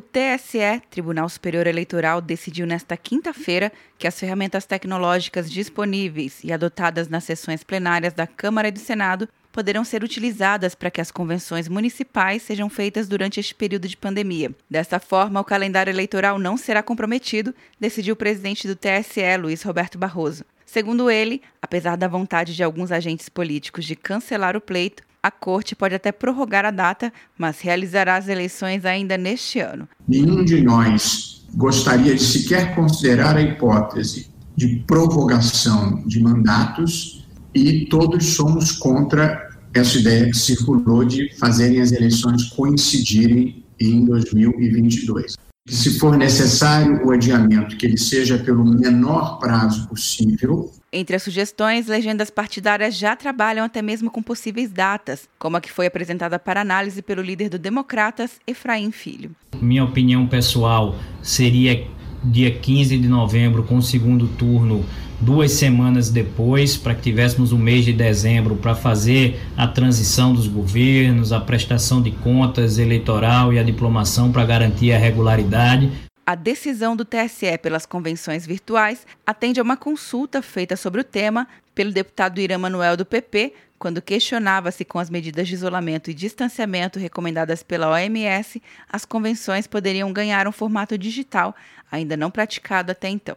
O TSE, Tribunal Superior Eleitoral, decidiu nesta quinta-feira que as ferramentas tecnológicas disponíveis e adotadas nas sessões plenárias da Câmara e do Senado poderão ser utilizadas para que as convenções municipais sejam feitas durante este período de pandemia. Desta forma, o calendário eleitoral não será comprometido, decidiu o presidente do TSE, Luiz Roberto Barroso. Segundo ele, apesar da vontade de alguns agentes políticos de cancelar o pleito, a corte pode até prorrogar a data, mas realizará as eleições ainda neste ano. Nenhum de nós gostaria de sequer considerar a hipótese de prorrogação de mandatos e todos somos contra essa ideia que circulou de fazerem as eleições coincidirem em 2022. Se for necessário o adiamento, que ele seja pelo menor prazo possível. Entre as sugestões, legendas partidárias já trabalham até mesmo com possíveis datas, como a que foi apresentada para análise pelo líder do Democratas, Efraim Filho. Minha opinião pessoal seria dia 15 de novembro, com o segundo turno duas semanas depois, para que tivéssemos o mês de dezembro para fazer a transição dos governos, a prestação de contas eleitoral e a diplomação para garantir a regularidade. A decisão do TSE pelas convenções virtuais atende a uma consulta feita sobre o tema pelo deputado Irã Manuel do PP, quando questionava se com as medidas de isolamento e distanciamento recomendadas pela OMS, as convenções poderiam ganhar um formato digital, ainda não praticado até então.